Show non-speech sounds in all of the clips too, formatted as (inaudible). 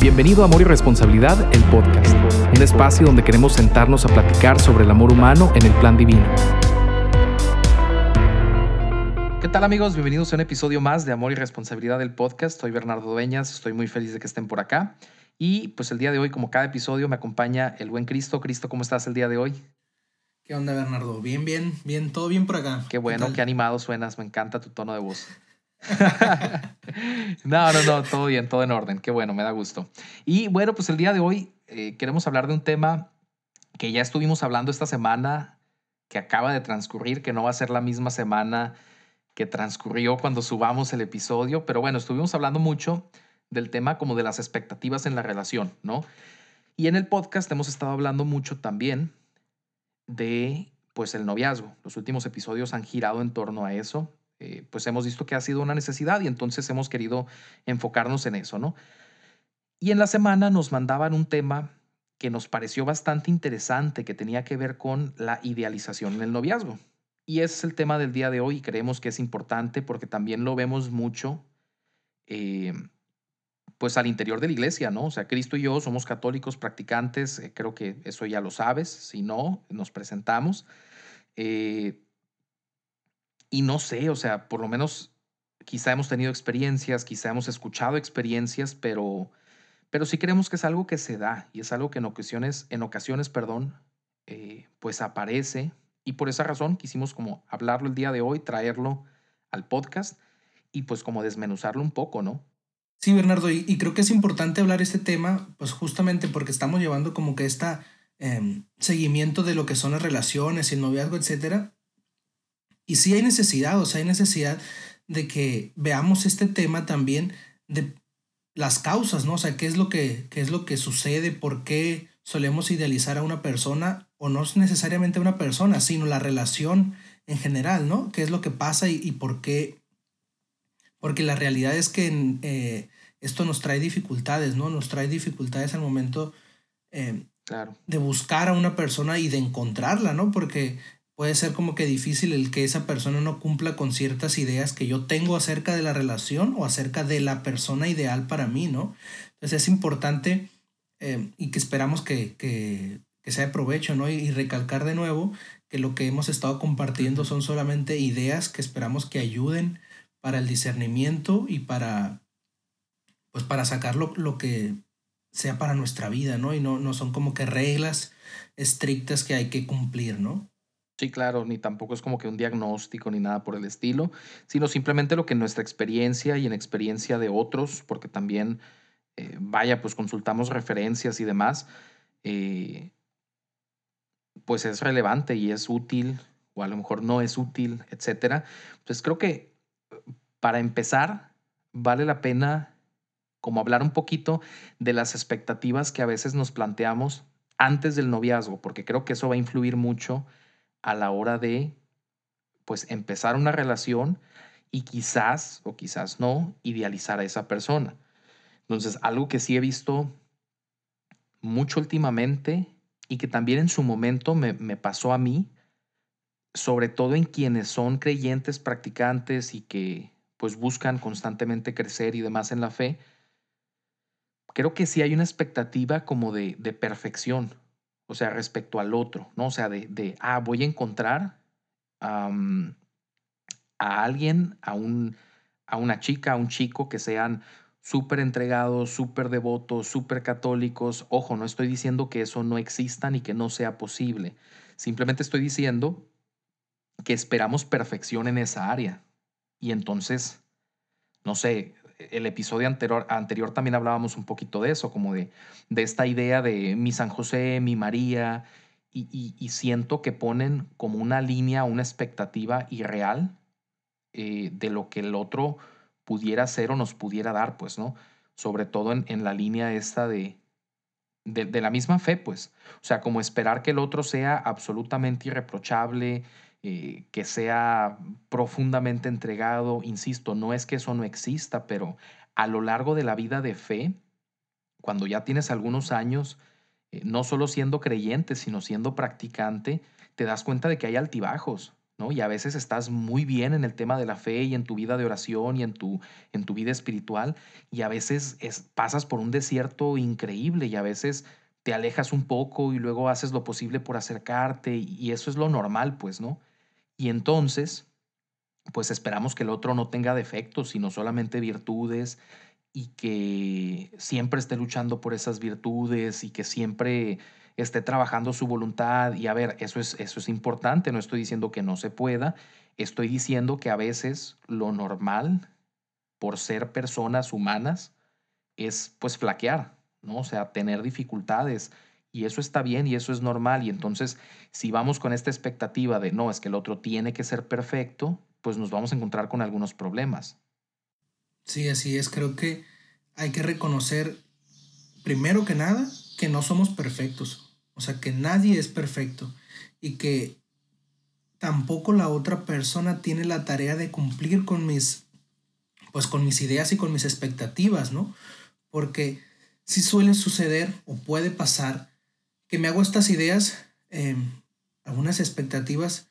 Bienvenido a Amor y Responsabilidad, el podcast, un espacio donde queremos sentarnos a platicar sobre el amor humano en el plan divino. ¿Qué tal amigos? Bienvenidos a un episodio más de Amor y Responsabilidad del podcast. Soy Bernardo Dueñas, estoy muy feliz de que estén por acá. Y pues el día de hoy, como cada episodio, me acompaña el buen Cristo. Cristo, ¿cómo estás el día de hoy? ¿Qué onda, Bernardo? Bien, bien, bien, todo bien por acá. Qué bueno, qué, animado suenas, me encanta tu tono de voz. (laughs) no, no, no, todo bien, todo en orden, qué bueno, me da gusto. Y bueno, pues el día de hoy eh, queremos hablar de un tema que ya estuvimos hablando esta semana, que acaba de transcurrir, que no va a ser la misma semana que transcurrió cuando subamos el episodio, pero bueno, estuvimos hablando mucho del tema como de las expectativas en la relación, ¿no? Y en el podcast hemos estado hablando mucho también de pues el noviazgo. Los últimos episodios han girado en torno a eso. Eh, pues hemos visto que ha sido una necesidad y entonces hemos querido enfocarnos en eso, ¿no? Y en la semana nos mandaban un tema que nos pareció bastante interesante, que tenía que ver con la idealización en el noviazgo. Y es el tema del día de hoy y creemos que es importante porque también lo vemos mucho eh, pues al interior de la iglesia, ¿no? O sea, Cristo y yo somos católicos practicantes, eh, creo que eso ya lo sabes, si no, nos presentamos. Y no sé, o sea, por lo menos quizá hemos tenido experiencias, quizá hemos escuchado experiencias, pero, pero sí creemos que es algo que se da y es algo que en ocasiones, en ocasiones, perdón, eh, pues aparece. Y por esa razón quisimos como hablarlo el día de hoy, traerlo al podcast y pues como desmenuzarlo un poco, ¿no? Sí, Bernardo, y, creo que es importante hablar este tema, pues justamente porque estamos llevando como que este seguimiento de lo que son las relaciones, el noviazgo, etcétera. Y sí hay necesidad, o sea, hay necesidad de que veamos este tema también de las causas, ¿no? O sea, qué es lo que, qué es lo que sucede, por qué solemos idealizar a una persona, o no necesariamente a una persona, sino la relación en general, ¿no? ¿Qué es lo que pasa y, y por qué porque la realidad es que eh, esto nos trae dificultades, ¿no? Nos trae dificultades al momento eh, claro. de buscar a una persona y de encontrarla, ¿no? Porque puede ser como que difícil el que esa persona no cumpla con ciertas ideas que yo tengo acerca de la relación o acerca de la persona ideal para mí, ¿no? Entonces es importante eh, y que esperamos que, que, que, sea de provecho, ¿no? y recalcar de nuevo que lo que hemos estado compartiendo son solamente ideas que esperamos que ayuden para el discernimiento y para, pues para sacar lo, que sea para nuestra vida, ¿no? Y no, no son como que reglas estrictas que hay que cumplir, ¿no? Sí, claro, ni tampoco es como que un diagnóstico ni nada por el estilo, sino simplemente lo que en nuestra experiencia y en experiencia de otros, porque también, eh, vaya, pues consultamos referencias y demás, eh, pues es relevante y es útil, o a lo mejor no es útil, etcétera. Pues creo que para empezar, vale la pena como hablar un poquito de las expectativas que a veces nos planteamos antes del noviazgo, porque creo que eso va a influir mucho a la hora de pues empezar una relación y quizás o quizás no idealizar a esa persona. Entonces, algo que sí he visto mucho últimamente y que también en su momento me, me pasó a mí, sobre todo en quienes son creyentes, practicantes y que pues buscan constantemente crecer y demás en la fe, creo que sí hay una expectativa como de, de perfección, o sea, respecto al otro, ¿no? O sea, de, de ah, voy a encontrar a alguien, a, un, a una chica, a un chico que sean súper entregados, súper devotos, súper católicos. Ojo, no estoy diciendo que eso no exista ni que no sea posible. Simplemente estoy diciendo que esperamos perfección en esa área. Y entonces, no sé, el episodio anterior, anterior también hablábamos un poquito de eso, como de, de esta idea de mi San José, mi María, y, siento que ponen como una línea, una expectativa irreal eh, de lo que el otro pudiera hacer o nos pudiera dar, pues, ¿no? Sobre todo en, en la línea esta de, de, de, la misma fe, pues. O sea, como esperar que el otro sea absolutamente irreprochable, eh, que sea profundamente entregado. Insisto, no es que eso no exista, pero a lo largo de la vida de fe, cuando ya tienes algunos años, eh, no solo siendo creyente, sino siendo practicante, te das cuenta de que hay altibajos, ¿no? Y a veces estás muy bien en el tema de la fe y en tu vida de oración y en tu, en tu vida espiritual, y a veces es, pasas por un desierto increíble y a veces te alejas un poco y luego haces lo posible por acercarte y eso es lo normal, pues, ¿no? Y entonces, pues esperamos que el otro no tenga defectos, sino solamente virtudes y que siempre esté luchando por esas virtudes y que siempre esté trabajando su voluntad. Y a ver, eso es, eso es importante, no estoy diciendo que no se pueda, estoy diciendo que a veces lo normal, por ser personas humanas, es pues flaquear, ¿no? O sea, tener dificultades. Y eso está bien y eso es normal. Y entonces, si vamos con esta expectativa de, no, es que el otro tiene que ser perfecto, pues nos vamos a encontrar con algunos problemas. Sí, así es. Creo que hay que reconocer, primero que nada, que no somos perfectos. O sea, que nadie es perfecto y que tampoco la otra persona tiene la tarea de cumplir con mis, pues con mis ideas y con mis expectativas, ¿no? Porque si suele suceder o puede pasar que me hago estas ideas, em, algunas expectativas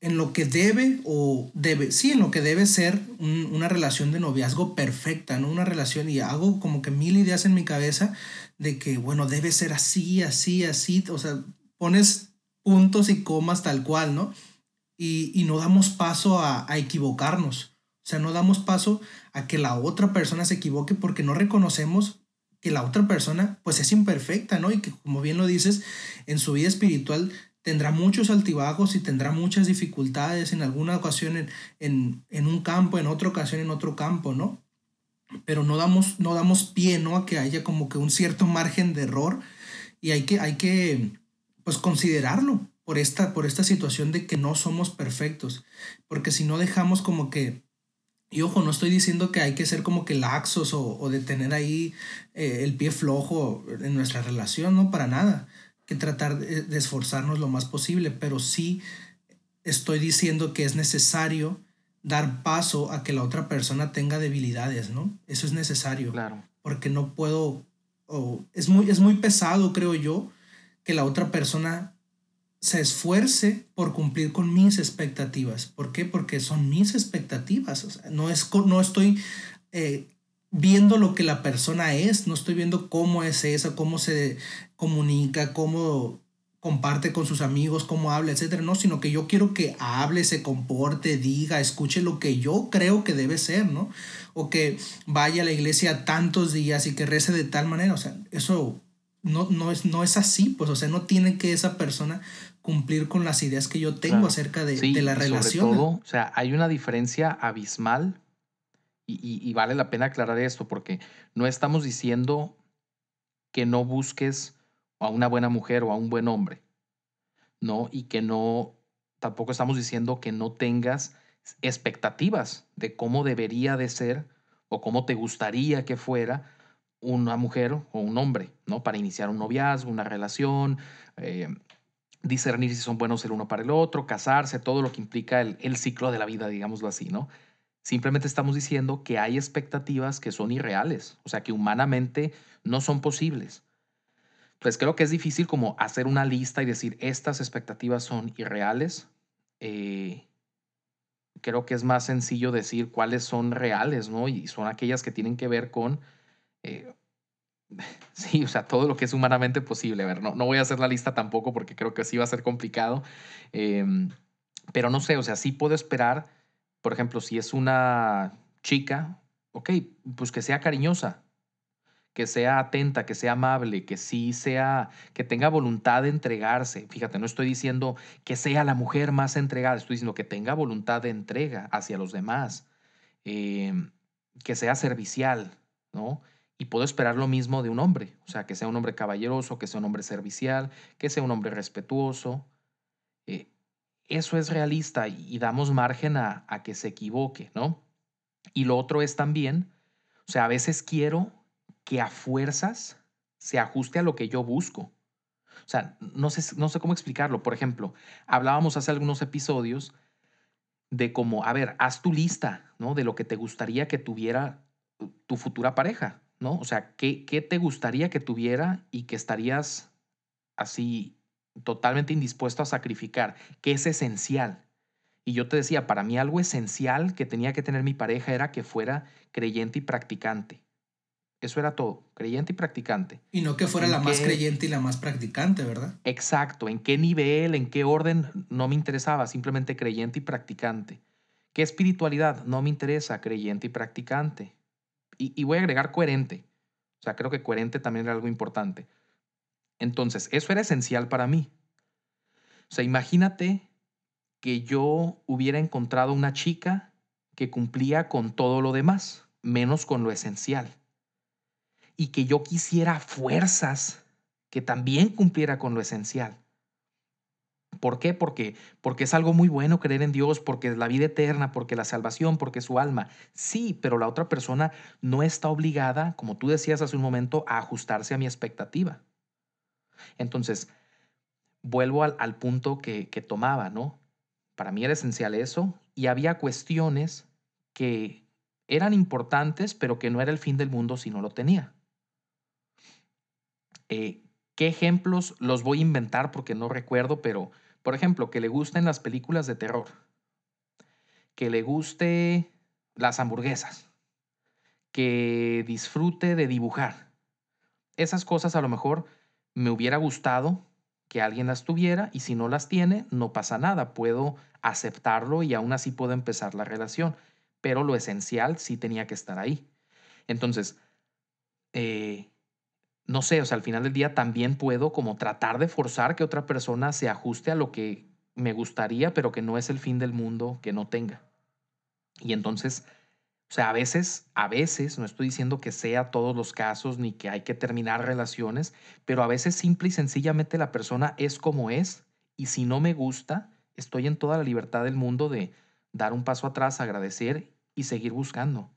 en lo que debe o debe, sí, en lo que debe ser una relación de noviazgo perfecta, ¿no? Una relación y hago como que mil ideas en mi cabeza de que, bueno, debe ser así, así, así, o sea, pones puntos y comas tal cual, ¿no? Y, y no damos paso a, a equivocarnos, o sea, no damos paso a que la otra persona se equivoque porque no reconocemos que la otra persona pues es imperfecta, ¿no? Y que como bien lo dices, en su vida espiritual tendrá muchos altibajos y tendrá muchas dificultades en alguna ocasión en, un campo, en otra ocasión en otro campo, ¿no? Pero no damos, no damos pie, ¿no? A que haya como que un cierto margen de error y hay que, hay que pues considerarlo por esta, por esta situación de que no somos perfectos, porque si no dejamos como que, y ojo, no estoy diciendo que hay que ser como que laxos o, de tener ahí eh, el pie flojo en nuestra relación, no, para nada que tratar de, esforzarnos lo más posible, pero sí estoy diciendo que es necesario dar paso a que la otra persona tenga debilidades, ¿no? Eso es necesario. Claro. Porque no puedo, o es, muy, es muy pesado, creo yo, que la otra persona se esfuerce por cumplir con mis expectativas. ¿Por qué? Porque son mis expectativas. O sea, no, es, no estoy eh, viendo lo que la persona es, no estoy viendo cómo es esa, cómo se comunica, cómo comparte con sus amigos, cómo habla, etcétera, no, sino que yo quiero que hable, se comporte, diga, escuche lo que yo creo que debe ser, ¿no? O que vaya a la iglesia tantos días y que rece de tal manera, o sea, eso no, no, es, no es así, pues, o sea, no tiene que esa persona cumplir con las ideas que yo tengo acerca de, de la relación. todo, o sea, hay una diferencia abismal y, vale la pena aclarar esto porque no estamos diciendo que no busques a una buena mujer o a un buen hombre, ¿no? Y que no, tampoco estamos diciendo que no tengas expectativas de cómo debería de ser o cómo te gustaría que fuera una mujer o un hombre, ¿no? Para iniciar un noviazgo, una relación, eh, discernir si son buenos el uno para el otro, casarse, todo lo que implica el, el ciclo de la vida, digámoslo así, ¿no? Simplemente estamos diciendo que hay expectativas que son irreales, o sea, que humanamente no son posibles. Pues creo que es difícil como hacer una lista y decir, estas expectativas son irreales. Eh, creo que es más sencillo decir cuáles son reales, ¿no? Y son aquellas que tienen que ver con, eh, (laughs) sí, o sea, todo lo que es humanamente posible. A ver, no, no voy a hacer la lista tampoco porque creo que sí va a ser complicado. Em, pero no sé, o sea, sí puedo esperar por ejemplo, si es una chica, ok, pues que sea cariñosa, que sea atenta, que sea amable, que sí sea, que tenga voluntad de entregarse. Fíjate, no estoy diciendo que sea la mujer más entregada, estoy diciendo que tenga voluntad de entrega hacia los demás, em, que sea servicial, ¿no? Y puedo esperar lo mismo de un hombre, o sea, que sea un hombre caballeroso, que sea un hombre servicial, que sea un hombre respetuoso. Eh, eso es realista y, damos margen a, que se equivoque, ¿no? Y lo otro es también, o sea, a veces quiero que a fuerzas se ajuste a lo que yo busco. O sea, no sé, no sé cómo explicarlo. Por ejemplo, hablábamos hace algunos episodios de cómo, a ver, haz tu lista, ¿no? De lo que te gustaría que tuviera tu futura pareja, ¿no? O sea, ¿qué, qué te gustaría que tuviera y que estarías así totalmente indispuesto a sacrificar, que es esencial. Y yo te decía, para mí algo esencial que tenía que tener mi pareja era que fuera creyente y practicante. Eso era todo, creyente y practicante. Y no que fuera la más creyente y la más practicante, ¿verdad? Exacto, en qué nivel, en qué orden, no me interesaba, simplemente creyente y practicante. ¿Qué espiritualidad? No me interesa, creyente y practicante. Y, voy a agregar coherente. O sea, creo que coherente también era algo importante. Entonces, eso era esencial para mí. O sea, imagínate que yo hubiera encontrado una chica que cumplía con todo lo demás, menos con lo esencial y que yo quisiera fuerzas que también cumpliera con lo esencial. ¿Por qué? Porque, porque es algo muy bueno creer en Dios, porque es la vida eterna, porque la salvación, porque su alma. Sí, pero la otra persona no está obligada, como tú decías hace un momento, a ajustarse a mi expectativa. Entonces, vuelvo al, al punto que, que tomaba, ¿no? Para mí era esencial eso y había cuestiones que eran importantes, pero que no era el fin del mundo si no lo tenía. Eh, ¿Qué ejemplos los voy a inventar porque no recuerdo? Pero, por ejemplo, que le gusten las películas de terror, que le guste las hamburguesas, que disfrute de dibujar. Esas cosas a lo mejor me hubiera gustado que alguien las tuviera y si no las tiene, no pasa nada, puedo aceptarlo y aún así puedo empezar la relación, pero lo esencial sí tenía que estar ahí. Entonces, eh, no sé, o sea, al final del día también puedo como tratar de forzar que otra persona se ajuste a lo que me gustaría, pero que no es el fin del mundo que no tenga. Y entonces, o sea, a veces, a veces, no estoy diciendo que sea todos los casos ni que hay que terminar relaciones, pero a veces simple y sencillamente la persona es como es y si no me gusta, estoy en toda la libertad del mundo de dar un paso atrás, agradecer y seguir buscando.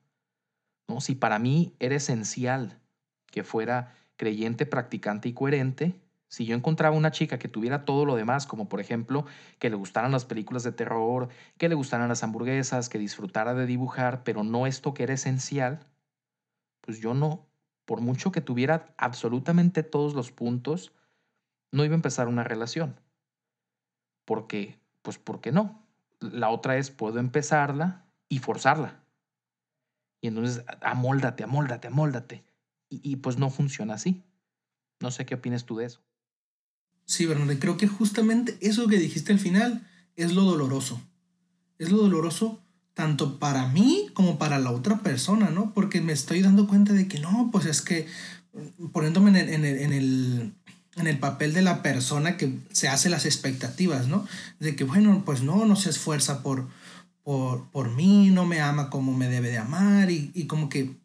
¿No? Si para mí era esencial que fuera creyente, practicante y coherente, si yo encontraba una chica que tuviera todo lo demás, como por ejemplo que le gustaran las películas de terror, que le gustaran las hamburguesas, que disfrutara de dibujar, pero no esto que era esencial, pues yo no, por mucho que tuviera absolutamente todos los puntos, no iba a empezar una relación. Porque, pues, ¿por qué no? La otra es, puedo empezarla y forzarla. Y entonces, amóldate, amóldate, amóldate y, pues no funciona así. No sé qué opinas tú de eso. Sí, Bernardo, creo que justamente eso que dijiste al final es lo doloroso. Es lo doloroso tanto para mí como para la otra persona, ¿no? Porque me estoy dando cuenta de que no, pues es que poniéndome en el, en el, en el, en el papel de la persona que se hace las expectativas, ¿no? De que, bueno, pues no, no se esfuerza por, por, por mí, no me ama como me debe de amar y, y como que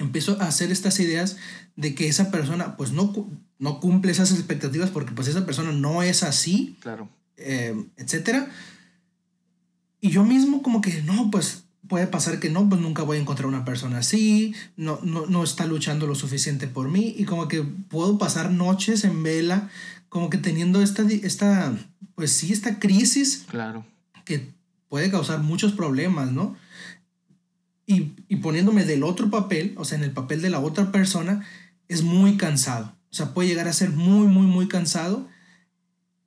empiezo a hacer estas ideas de que esa persona pues no, no cumple esas expectativas porque pues esa persona no es así, claro. Eh, etcétera. Y yo mismo como que no, pues puede pasar que no, pues nunca voy a encontrar una persona así, no, no, no está luchando lo suficiente por mí y como que puedo pasar noches en vela, como que teniendo esta, esta pues sí, esta crisis. Claro. Que puede causar muchos problemas, ¿no? Y, poniéndome del otro papel, o sea, en el papel de la otra persona, es muy cansado. O sea, puede llegar a ser muy, muy, muy cansado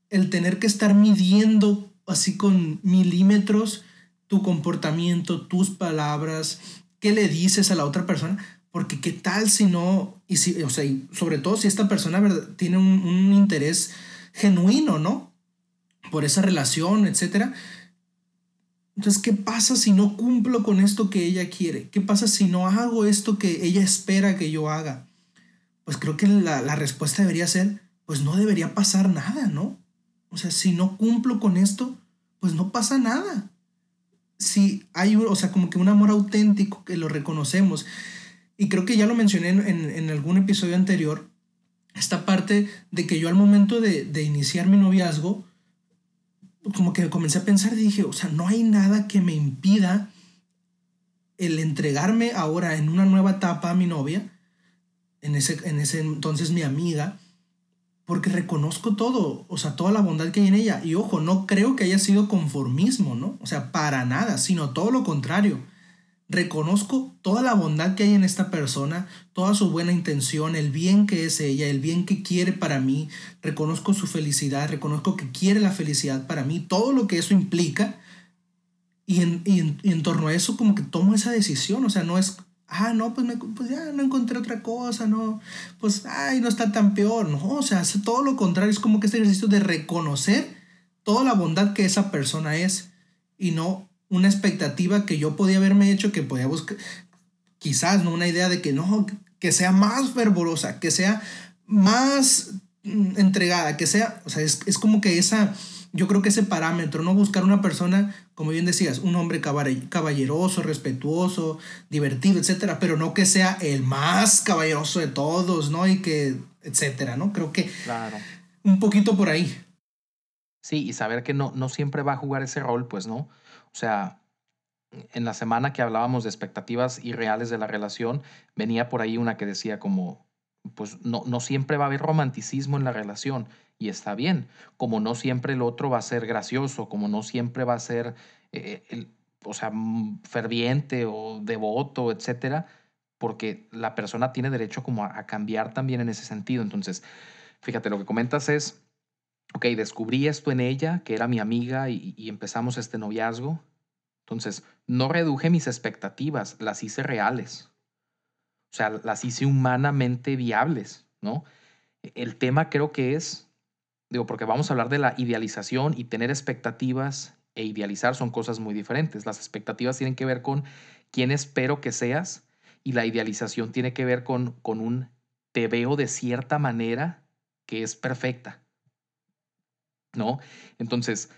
el tener que estar midiendo así con milímetros tu comportamiento, tus palabras, qué le dices a la otra persona, porque qué tal si no, y si, o sea, sobre todo si esta persona tiene un, un interés genuino, ¿no? Por esa relación, etcétera entonces, ¿qué pasa si no cumplo con esto que ella quiere? ¿Qué pasa si no hago esto que ella espera que yo haga? Pues creo que la, respuesta debería ser, pues no debería pasar nada, ¿no? O sea, si no cumplo con esto, pues no pasa nada. Si hay, o sea, como que un amor auténtico que lo reconocemos. Y creo que ya lo mencioné en, algún episodio anterior, esta parte de que yo al momento de, de iniciar mi noviazgo, como que comencé a pensar dije, o sea, no hay nada que me impida el entregarme ahora en una nueva etapa a mi novia, en ese, en ese entonces mi amiga, porque reconozco todo, o sea, toda la bondad que hay en ella. Y ojo, no creo que haya sido conformismo, ¿no? O sea, para nada, sino todo lo contrario reconozco toda la bondad que hay en esta persona, toda su buena intención, el bien que es ella, el bien que quiere para mí, reconozco su felicidad, reconozco que quiere la felicidad para mí, todo lo que eso implica, y en, y en, en torno a eso como que tomo esa decisión, o sea, no es ah, no, pues, me, pues ya no encontré otra cosa, no, pues, ay, no está tan peor, no, o sea, todo lo contrario, es como que este ejercicio de reconocer toda la bondad que esa persona es y no una expectativa que yo podía haberme hecho, que podía buscar, quizás, ¿no? Una idea de que no, que sea más fervorosa, que sea más mm, entregada, que sea, o sea, es, es como que esa, yo creo que ese parámetro, no buscar una persona, como bien decías, un hombre caballeroso, respetuoso, divertido, etcétera, pero no que sea el más caballeroso de todos, ¿no? Y que, etcétera, ¿no? Creo que claro. un poquito por ahí. Sí, y saber que no, no siempre va a jugar ese rol, pues, ¿no? O sea, en la semana que hablábamos de expectativas irreales de la relación, venía por ahí una que decía como, pues no, no siempre va a haber romanticismo en la relación y está bien, como no siempre el otro va a ser gracioso, como no siempre va a ser, eh, el, o sea, mm, ferviente o devoto, etcétera, porque la persona tiene derecho como a, cambiar también en ese sentido. Entonces, fíjate, lo que comentas es, ok, descubrí esto en ella, que era mi amiga, y, empezamos este noviazgo. Entonces, no reduje mis expectativas, las hice reales. O sea, las hice humanamente viables, ¿no? El tema creo que es Digo, porque vamos a hablar de la idealización y tener expectativas e idealizar son cosas muy diferentes. Las expectativas tienen que ver con quién espero que seas y la idealización tiene que ver con, con un te veo de cierta manera que es perfecta. ¿No? Entonces,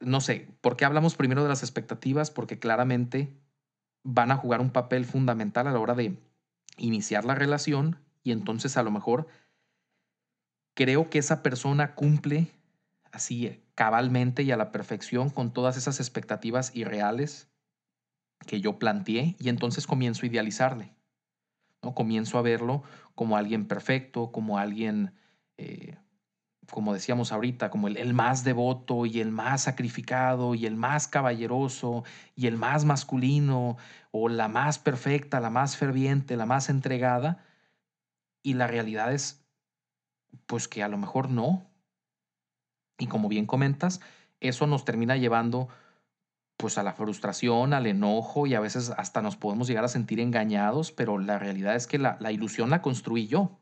no sé, ¿por qué hablamos primero de las expectativas? Porque claramente van a jugar un papel fundamental a la hora de iniciar la relación y entonces a lo mejor creo que esa persona cumple así cabalmente y a la perfección con todas esas expectativas irreales que yo planteé y entonces comienzo a idealizarle. ¿no? Comienzo a verlo como alguien perfecto, como alguien, eh, como decíamos ahorita, como el, el, más devoto y el más sacrificado y el más caballeroso y el más masculino o la más perfecta, la más ferviente, la más entregada. Y la realidad es pues que a lo mejor no. Y como bien comentas, eso nos termina llevando pues a la frustración, al enojo y a veces hasta nos podemos llegar a sentir engañados, pero la realidad es que la, ilusión la construí yo.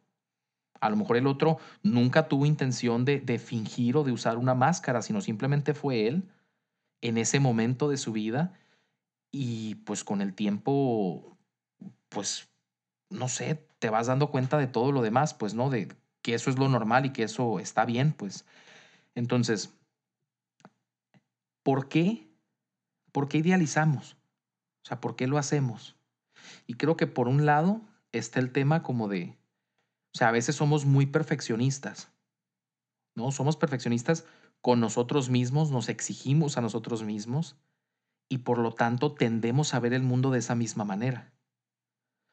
A lo mejor el otro nunca tuvo intención de, de fingir o de usar una máscara, sino simplemente fue él en ese momento de su vida y pues con el tiempo, pues, no sé, te vas dando cuenta de todo lo demás, pues, ¿no? De que eso es lo normal y que eso está bien, pues. Entonces, ¿por qué? ¿Por qué idealizamos? O sea, ¿por qué lo hacemos? Y creo que por un lado está el tema como de, o sea, a veces somos muy perfeccionistas, ¿no? Somos perfeccionistas con nosotros mismos, nos exigimos a nosotros mismos y por lo tanto tendemos a ver el mundo de esa misma manera.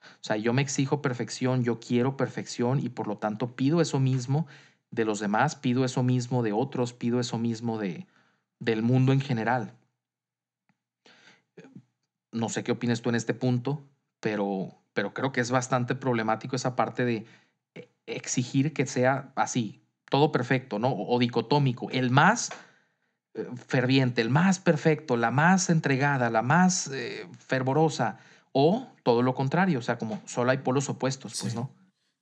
O sea, yo me exijo perfección, yo quiero perfección y por lo tanto pido eso mismo de los demás, pido eso mismo de otros, pido eso mismo de, del mundo en general. No sé qué opinas tú en este punto, pero, pero creo que es bastante problemático esa parte de exigir que sea así, todo perfecto, ¿no? O, dicotómico, el más eh, ferviente, el más perfecto, la más entregada, la más eh, fervorosa, o todo lo contrario, o sea, como solo hay polos opuestos, pues, ¿no?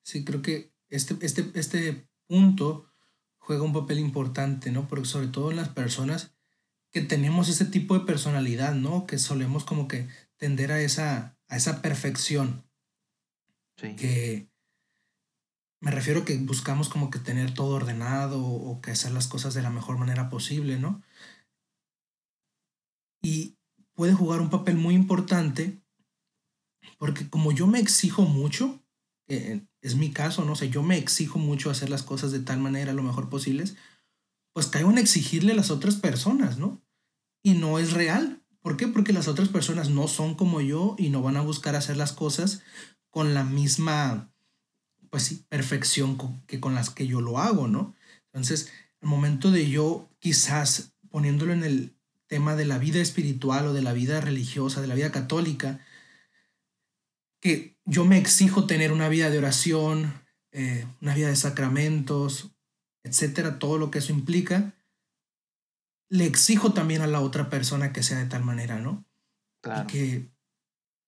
Sí, creo que este, este, este punto juega un papel importante, ¿no? Porque sobre todo en las personas que tenemos ese tipo de personalidad, ¿no? Que solemos como que tender a esa, a esa perfección. Sí. Que me refiero que buscamos como que tener todo ordenado o que hacer las cosas de la mejor manera posible, ¿no? Y puede jugar un papel muy importante porque como yo me exijo mucho, es mi caso, no sé, yo me exijo mucho hacer las cosas de tal manera lo mejor posibles, pues caigo en exigirle a las otras personas, ¿no? Y no es real. ¿Por qué? Porque las otras personas no son como yo y no van a buscar hacer las cosas con la misma, pues sí, perfección que con las que yo lo hago, ¿no? Entonces, al momento de yo quizás poniéndolo en el tema de la vida espiritual o de la vida religiosa, de la vida católica, que yo me exijo tener una vida de oración, eh, una vida de sacramentos, etcétera, todo lo que eso implica, le exijo también a la otra persona que sea de tal manera, ¿no? Claro. Y que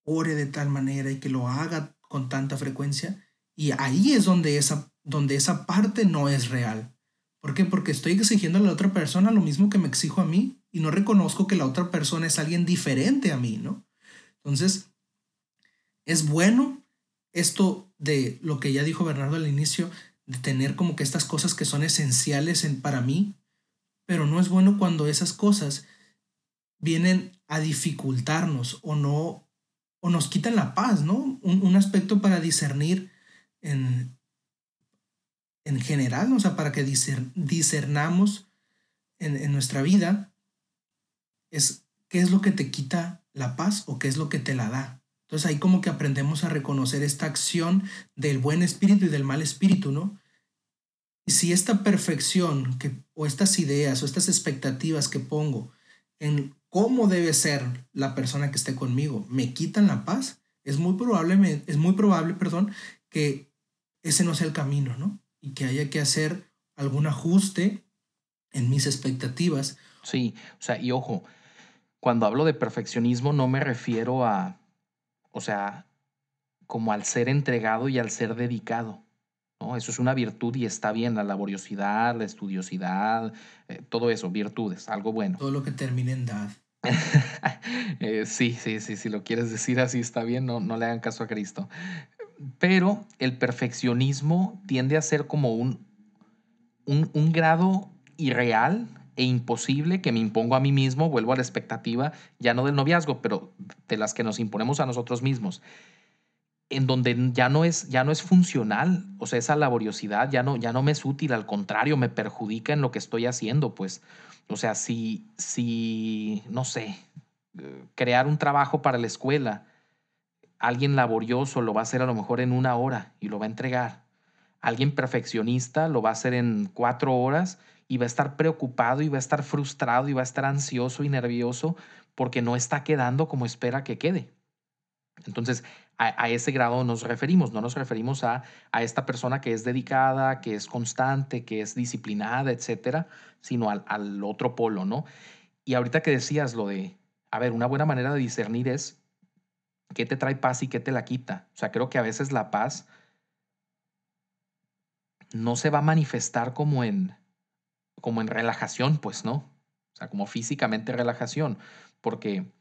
ore de tal manera y que lo haga con tanta frecuencia. Y ahí es donde esa, donde esa parte no es real. ¿Por qué? Porque estoy exigiendo a la otra persona lo mismo que me exijo a mí y no reconozco que la otra persona es alguien diferente a mí, ¿no? Entonces, es bueno esto de lo que ya dijo Bernardo al inicio, de tener como que estas cosas que son esenciales en, para mí, pero no es bueno cuando esas cosas vienen a dificultarnos o no, o nos quitan la paz, ¿no? Un, aspecto para discernir en, en general, o sea, para que discernamos en, en nuestra vida, es qué es lo que te quita la paz o qué es lo que te la da. Entonces ahí como que aprendemos a reconocer esta acción del buen espíritu y del mal espíritu, ¿no? Y si esta perfección que, o estas ideas o estas expectativas que pongo en cómo debe ser la persona que esté conmigo me quitan la paz, es muy probable, es muy probable, perdón, que ese no sea el camino, ¿no? Y que haya que hacer algún ajuste en mis expectativas. Sí, o sea, y ojo, cuando hablo de perfeccionismo no me refiero a, o sea, como al ser entregado y al ser dedicado. ¿no? Eso es una virtud y está bien, la laboriosidad, la estudiosidad, eh, todo eso, virtudes, algo bueno. Todo lo que termine en dad. (laughs) Eh, sí, sí, sí, si lo quieres decir así está bien, no, no le hagan caso a Cristo. Pero el perfeccionismo tiende a ser como un, un, grado irreal e imposible que me impongo a mí mismo, vuelvo a la expectativa, ya no del noviazgo, pero de las que nos imponemos a nosotros mismos en donde ya no es, ya no es funcional, o sea, esa laboriosidad ya no, ya no me es útil, al contrario, me perjudica en lo que estoy haciendo, pues, o sea, si, si, no sé, eh, crear un trabajo para la escuela, alguien laborioso lo va a hacer a lo mejor en una hora y lo va a entregar. Alguien perfeccionista lo va a hacer en cuatro horas y va a estar preocupado y va a estar frustrado y va a estar ansioso y nervioso porque no está quedando como espera que quede. Entonces, a, ese grado nos referimos, no nos referimos a, a, esta persona que es dedicada, que es constante, que es disciplinada, etcétera, sino al, al otro polo, ¿no? Y ahorita que decías lo de, a ver, una buena manera de discernir es qué te trae paz y qué te la quita. O sea, creo que a veces la paz no se va a manifestar como en, como en relajación, pues, ¿no? O sea, como físicamente relajación, porque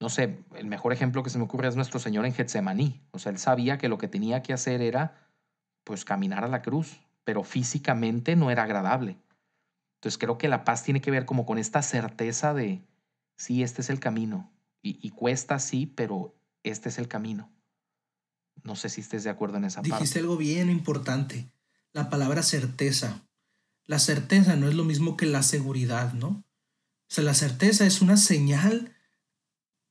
no sé, el mejor ejemplo que se me ocurre es nuestro Señor en Getsemaní. O sea, él sabía que lo que tenía que hacer era, pues, caminar a la cruz, pero físicamente no era agradable. Entonces creo que la paz tiene que ver como con esta certeza de, sí, este es el camino. Y, cuesta, sí, pero este es el camino. No sé si estés de acuerdo en esa parte. Dijiste algo bien importante, la palabra certeza. La certeza no es lo mismo que la seguridad, ¿no? O sea, la certeza es una señal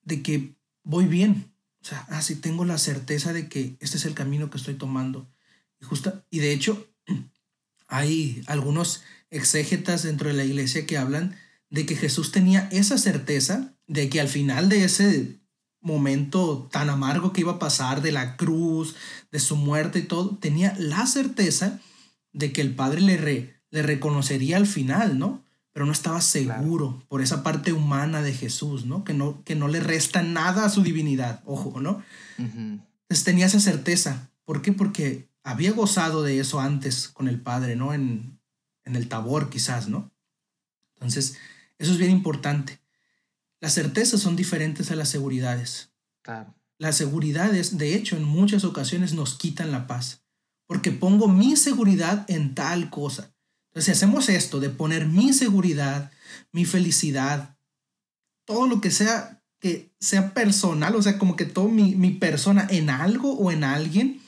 de que voy bien. O sea, así ah, tengo la certeza de que este es el camino que estoy tomando. Y, justa, y de hecho, (clears throat) hay algunos exégetas dentro de la iglesia que hablan de que Jesús tenía esa certeza de que al final de ese momento tan amargo que iba a pasar, de la cruz, de su muerte y todo, tenía la certeza de que el Padre le, le reconocería al final, ¿no? pero no estaba seguro por esa parte humana de Jesús, ¿no? Que, no, que no le resta nada a su divinidad, ojo, ¿no? Entonces tenía esa certeza. ¿Por qué? Porque había gozado de eso antes con el Padre, ¿no? En, en el tabor quizás, ¿no? Entonces, eso es bien importante. Las certezas son diferentes a las seguridades. Claro. Las seguridades, de hecho, en muchas ocasiones nos quitan la paz, porque pongo mi seguridad en tal cosa. Entonces, si hacemos esto de poner mi seguridad, mi felicidad, todo lo que sea que sea personal, o sea, como que todo mi, mi persona en algo o en alguien,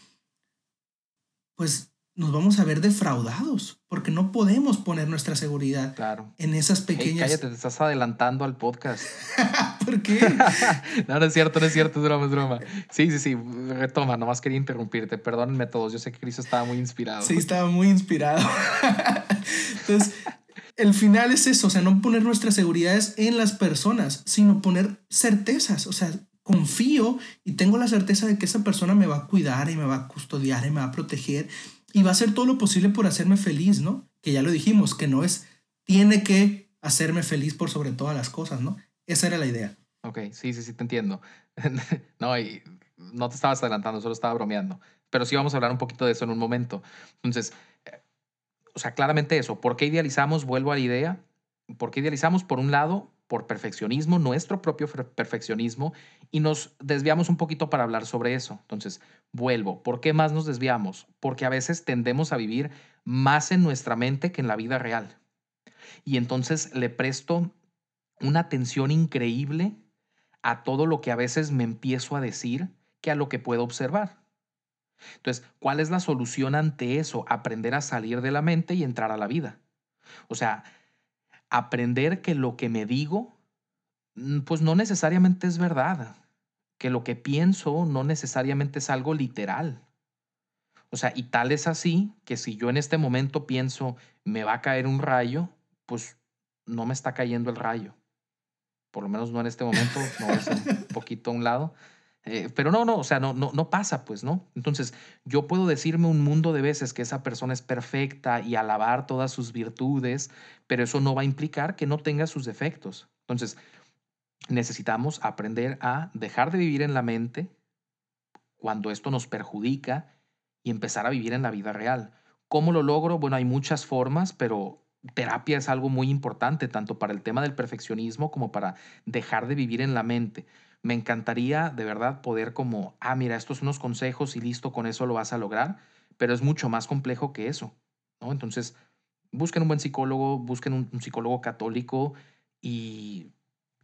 pues nos vamos a ver defraudados, porque no podemos poner nuestra seguridad claro. en esas pequeñas... cállate, te estás adelantando al podcast. (laughs) ¿Por qué? (laughs) no, no es cierto, no es cierto, es broma, es broma. Sí, sí, sí, retoma, nomás quería interrumpirte, perdónenme todos, yo sé que Cristo estaba muy inspirado. Sí, estaba muy inspirado. (laughs) Entonces, el final es eso, o sea, no poner nuestras seguridades en las personas, sino poner certezas, o sea, confío y tengo la certeza de que esa persona me va a cuidar y me va a custodiar y me va a proteger y va a hacer todo lo posible por hacerme feliz, ¿no? Que ya lo dijimos, que no es tiene que hacerme feliz por sobre todas las cosas, ¿no? Esa era la idea. Ok, sí, sí, sí, te entiendo. (laughs) no, y no te estabas adelantando, solo estaba bromeando. Pero sí vamos a hablar un poquito de eso en un momento. Entonces, eh, o sea, claramente eso. ¿Por qué idealizamos? Vuelvo a la idea. ¿Por qué idealizamos? Por un lado, por perfeccionismo, nuestro propio perfeccionismo, y nos desviamos un poquito para hablar sobre eso. Entonces, vuelvo. ¿Por qué más nos desviamos? Porque a veces tendemos a vivir más en nuestra mente que en la vida real. Y entonces le presto una atención increíble a todo lo que a veces me empiezo a decir que a lo que puedo observar. Entonces, ¿cuál es la solución ante eso? Aprender a salir de la mente y entrar a la vida. O sea, aprender que lo que me digo, mm, pues no necesariamente es verdad, que lo que pienso no necesariamente es algo literal. O sea, y tal es así que si yo en este momento pienso me va a caer un rayo, pues no me está cayendo el rayo. Por lo menos no en este momento, no es un (laughs) poquito a un lado. Eh, pero no, no, o sea, no, no, no pasa, pues, ¿no? Entonces, yo puedo decirme un mundo de veces que esa persona es perfecta y alabar todas sus virtudes, pero eso no va a implicar que no tenga sus defectos. Entonces, necesitamos aprender a dejar de vivir en la mente cuando esto nos perjudica y empezar a vivir en la vida real. ¿Cómo lo logro? Bueno, hay muchas formas, pero terapia es algo muy importante, tanto para el tema del perfeccionismo como para dejar de vivir en la mente. Me encantaría de verdad poder como, ah, mira, estos son unos consejos y listo, con eso lo vas a lograr, pero es mucho más complejo que eso. Entonces, busquen un buen psicólogo, busquen un, un psicólogo católico y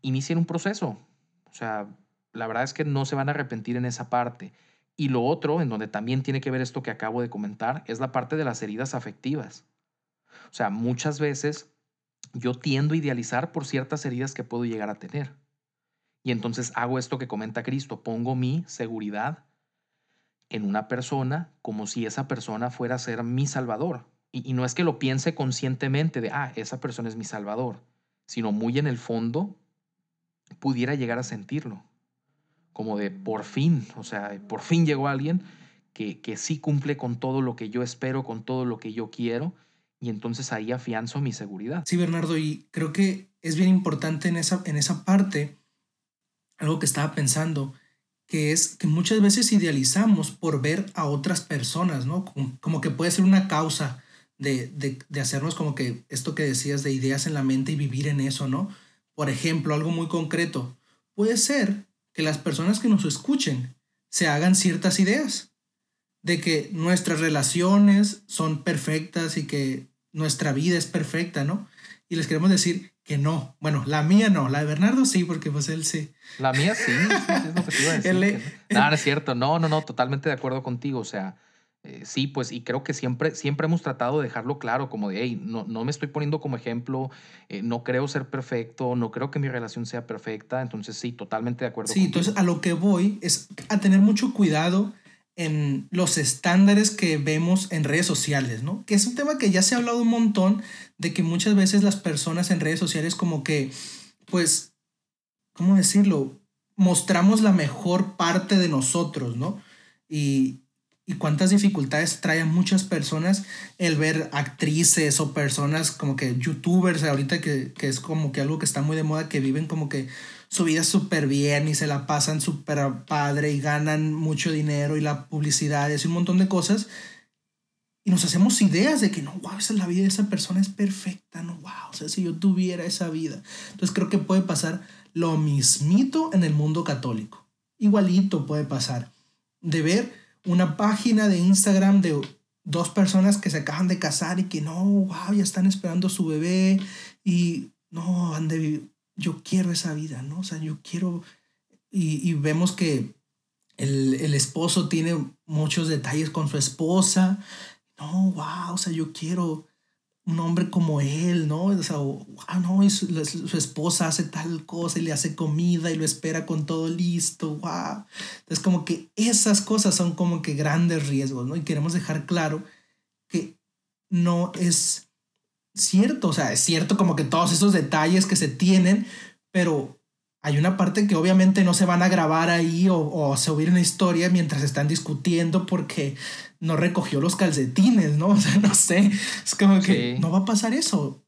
inicien un proceso. O sea, la verdad es que no se van a arrepentir en esa parte. Y lo otro, en donde también tiene que ver esto que acabo de comentar, es la parte de las heridas afectivas. O sea, muchas veces yo tiendo a idealizar por ciertas heridas que puedo llegar a tener. Y entonces hago esto que comenta Cristo, pongo mi seguridad en una persona como si esa persona fuera a ser mi salvador. Y, no es que lo piense conscientemente de, ah, esa persona es mi salvador, sino muy en el fondo pudiera llegar a sentirlo. Como de por fin, o sea, por fin llegó alguien que, que sí cumple con todo lo que yo espero, con todo lo que yo quiero. Y entonces ahí afianzo mi seguridad. Sí, Bernardo, y creo que es bien importante en esa, en esa parte algo que estaba pensando, que es que muchas veces idealizamos por ver a otras personas, ¿no? Como, que puede ser una causa de, de, hacernos como que esto que decías de ideas en la mente y vivir en eso, ¿no? Por ejemplo, algo muy concreto, puede ser que las personas que nos escuchen se hagan ciertas ideas de que nuestras relaciones son perfectas y que nuestra vida es perfecta, ¿no? Y les queremos decir que no. Bueno, la mía no, la de Bernardo sí, porque pues él sí. La mía sí, es lo que te iba a (laughs) decir. no, (laughs) no es cierto, no, no, no, totalmente de acuerdo contigo, o sea, eh, sí, pues, y creo que siempre, siempre hemos tratado de dejarlo claro, como de, hey, no, no me estoy poniendo como ejemplo, eh, no creo ser perfecto, no creo que mi relación sea perfecta, entonces sí, totalmente de acuerdo. Sí, entonces a lo que voy es a tener mucho cuidado en los estándares que vemos en redes sociales, ¿no? Que es un tema que ya se ha hablado un montón de que muchas veces las personas en redes sociales como que, pues, ¿cómo decirlo? Mostramos la mejor parte de nosotros, ¿no? Y, y cuántas dificultades trae a muchas personas el ver actrices o personas como que youtubers ahorita que, que es como que algo que está muy de moda, que viven como que su vida súper bien y se la pasan súper padre y ganan mucho dinero y la publicidad y un montón de cosas. Y nos hacemos ideas de que no, wow, esa, la vida de esa persona es perfecta, no, wow, o sea, si yo tuviera esa vida. Entonces creo que puede pasar lo mismito en el mundo católico. Igualito puede pasar. De ver una página de Instagram de dos personas que se acaban de casar y que no, wow, ya están esperando su bebé y no, han de yo quiero esa vida, ¿no? O sea, yo quiero, y, vemos que el, el, esposo tiene muchos detalles con su esposa, no, wow, o sea, yo quiero un hombre como él, ¿no? O sea, wow, no, y su, su, esposa hace tal cosa y le hace comida y lo espera con todo listo, wow. Entonces, como que esas cosas son como que grandes riesgos, ¿no? Y queremos dejar claro que no es cierto, o sea, es cierto como que todos esos detalles que se tienen, pero hay una parte que obviamente no se van a grabar ahí o, o subir una historia mientras están discutiendo porque no recogió los calcetines, ¿no? (laughs) O sea, no sé, es como que no va a pasar eso.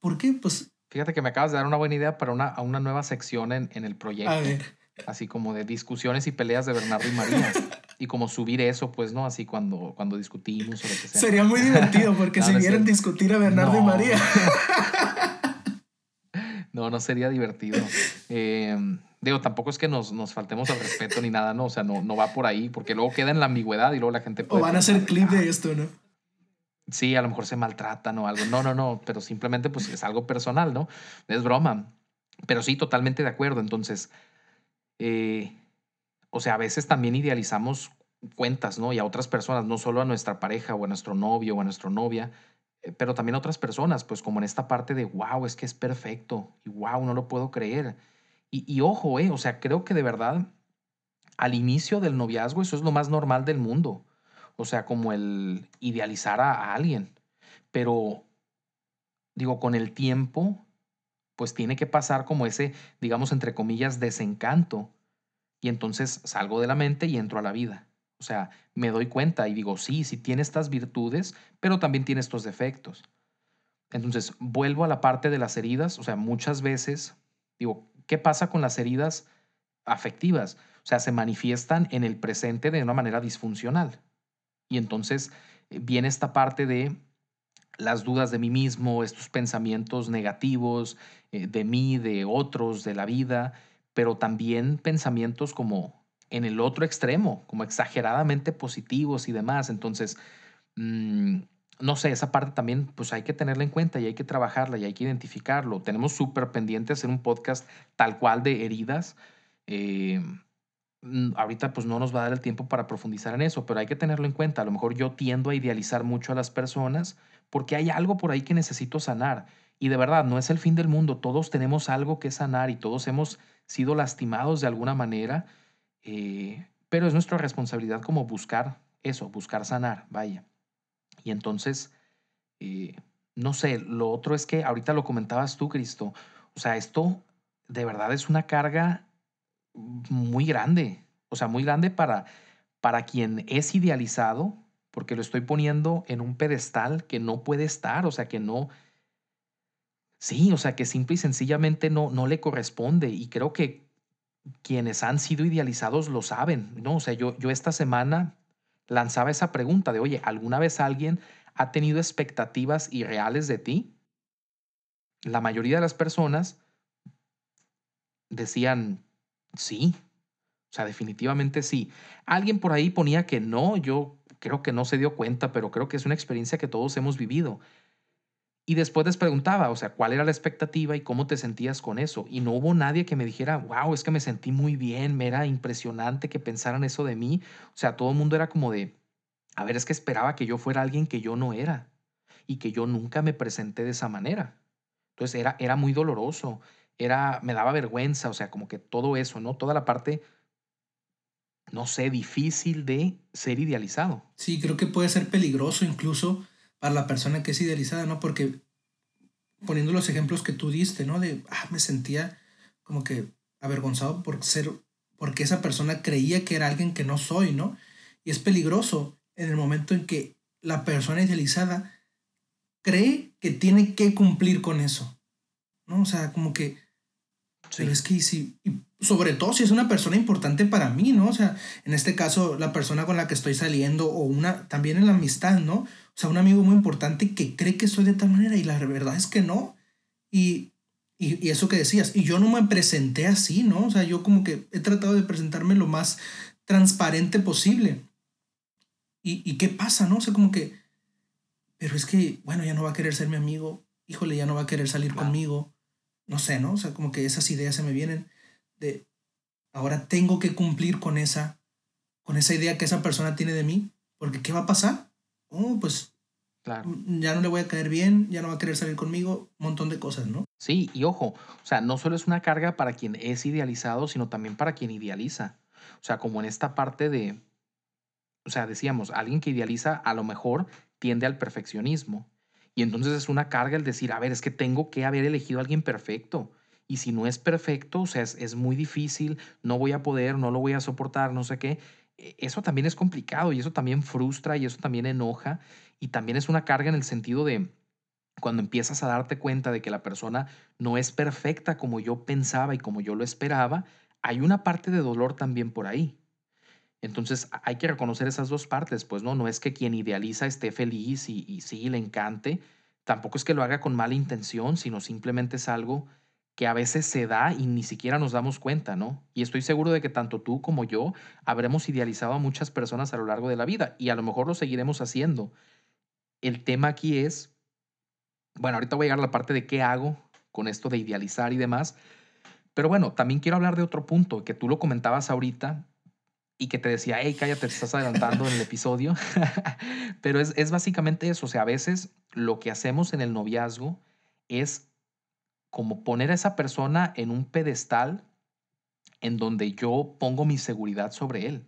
¿Por qué? Pues Fíjate que me acabas de dar una buena idea para una, una nueva sección en, en el proyecto. A ver. Así como de discusiones y peleas de Bernardo y María. y como subir eso, pues, ¿no? Así cuando, cuando discutimos o lo que sea. Sería muy divertido porque (laughs) si vieran discutir a Bernardo y María. (laughs) no, no sería divertido. Eh, digo, tampoco es que nos, nos faltemos al respeto ni nada, ¿no? O sea, no, no va por ahí, porque luego queda en la ambigüedad y luego la gente puede... O van a hacer clip de esto, ¿no? Sí, a lo mejor se maltratan o algo. No, no, no, pero simplemente pues es algo personal, ¿no? Es broma. Pero sí, totalmente de acuerdo. Entonces, eh, o sea, a veces también idealizamos cuentas, ¿no? Y a otras personas, no solo a nuestra pareja o a nuestro novio o a nuestra novia, eh, pero también a otras personas, pues como en esta parte de, wow, es que es perfecto y wow, no lo puedo creer. Y, y ojo, eh, o sea, creo que de verdad, al inicio del noviazgo, eso es lo más normal del mundo. O sea, como el idealizar a, alguien. Pero, digo, con el tiempo, pues tiene que pasar como ese, digamos, entre comillas, desencanto. Y entonces salgo de la mente y entro a la vida. O sea, me doy cuenta y digo, sí, sí tiene estas virtudes, pero también tiene estos defectos. Entonces, vuelvo a la parte de las heridas. O sea, muchas veces, digo, ¿qué pasa con las heridas afectivas? O sea, se manifiestan en el presente de una manera disfuncional. Y entonces eh, viene esta parte de las dudas de mí mismo, estos pensamientos negativos de mí, de otros, de la vida, pero también pensamientos como en el otro extremo, como exageradamente positivos y demás. Entonces, mm, no sé, esa parte también pues hay que tenerla en cuenta y hay que trabajarla y hay que identificarlo. Tenemos súper pendiente hacer un podcast tal cual de heridas. Eh, Mm, ahorita pues no nos va a dar el tiempo para profundizar en eso, pero hay que tenerlo en cuenta. A lo mejor yo tiendo a idealizar mucho a las personas porque hay algo por ahí que necesito sanar. Y de verdad, no es el fin del mundo. Todos tenemos algo que sanar y todos hemos sido lastimados de alguna manera, eh, pero es nuestra responsabilidad como buscar eso, buscar sanar, vaya. Y entonces, eh, no sé, lo otro es que ahorita lo comentabas tú, Cristo. O sea, esto de verdad es una carga muy grande, o sea, muy grande para, para quien es idealizado, porque lo estoy poniendo en un pedestal que no puede estar, o sea, que no, sí, o sea, que simple y sencillamente no, no le corresponde. Y creo que quienes han sido idealizados lo saben, ¿no? O sea, yo, yo esta semana lanzaba esa pregunta de, oye, ¿alguna vez alguien ha tenido expectativas irreales de ti? La mayoría de las personas decían, Sí, o sea, definitivamente sí. Alguien por ahí ponía que no, yo creo que no se dio cuenta, pero creo que es una experiencia que todos hemos vivido. Y después les preguntaba, o sea, cuál era la expectativa y cómo te sentías con eso. Y no hubo nadie que me dijera, wow, es que me sentí muy bien, me era impresionante que pensaran eso de mí. O sea, todo el mundo era como de, a ver, es que esperaba que yo fuera alguien que yo no era y que yo nunca me presenté de esa manera. Entonces era, era muy doloroso era, me daba vergüenza, o sea, como que todo eso, ¿no? Toda la parte, no sé, difícil de ser idealizado. Sí, creo que puede ser peligroso incluso para la persona que es idealizada, ¿no? Porque poniendo los ejemplos que tú diste, ¿no? De, ah, me sentía como que avergonzado por ser, porque esa persona creía que era alguien que no soy, ¿no? Y es peligroso en el momento en que la persona idealizada cree que tiene que cumplir con eso, ¿no? O sea, como que pero es que sí, sobre todo si es una persona importante para mí, ¿no? O sea, en este caso, la persona con la que estoy saliendo o una, también en la amistad, ¿no? O sea, un amigo muy importante que cree que soy de tal manera y la verdad es que no. Y, y, y eso que decías, y yo no me presenté así, ¿no? O sea, yo como que he tratado de presentarme lo más transparente posible. ¿Y, y qué pasa, no? O sea, como que, pero es que, bueno, ya no va a querer ser mi amigo, híjole, ya no va a querer salir conmigo no sé, ¿no? O sea, como que esas ideas se me vienen de, ahora tengo que cumplir con esa, con esa idea que esa persona tiene de mí, porque ¿qué va a pasar? Oh, pues claro. ya no le voy a caer bien, ya no va a querer salir conmigo, un montón de cosas, ¿no? Sí, y ojo, o sea, no solo es una carga para quien es idealizado, sino también para quien idealiza. O sea, como en esta parte de, o sea, decíamos, alguien que idealiza a lo mejor tiende al perfeccionismo. Y entonces es una carga el decir, a ver, es que tengo que haber elegido a alguien perfecto. Y si no es perfecto, o sea, es, muy difícil, no voy a poder, no lo voy a soportar, no sé qué. E, eso también es complicado y eso también frustra y eso también enoja y también es una carga en el sentido de, cuando empiezas a darte cuenta de que la persona no es perfecta como yo pensaba y como yo lo esperaba, hay una parte de dolor también por ahí. Entonces hay que reconocer esas dos partes, pues no, no es que quien idealiza esté feliz y, y sí le encante, tampoco es que lo haga con mala intención, sino simplemente es algo que a veces se da y ni siquiera nos damos cuenta, ¿no? Y estoy seguro de que tanto tú como yo habremos idealizado a muchas personas a lo largo de la vida y a lo mejor lo seguiremos haciendo. El tema aquí es, bueno, ahorita voy a llegar a la parte de qué hago con esto de idealizar y demás, pero bueno, también quiero hablar de otro punto que tú lo comentabas ahorita y que te decía, hey, cállate, te estás adelantando en el episodio. (laughs) Pero es, es básicamente eso. O sea, a veces lo que hacemos en el noviazgo es como poner a esa persona en un pedestal en donde yo pongo mi seguridad sobre él.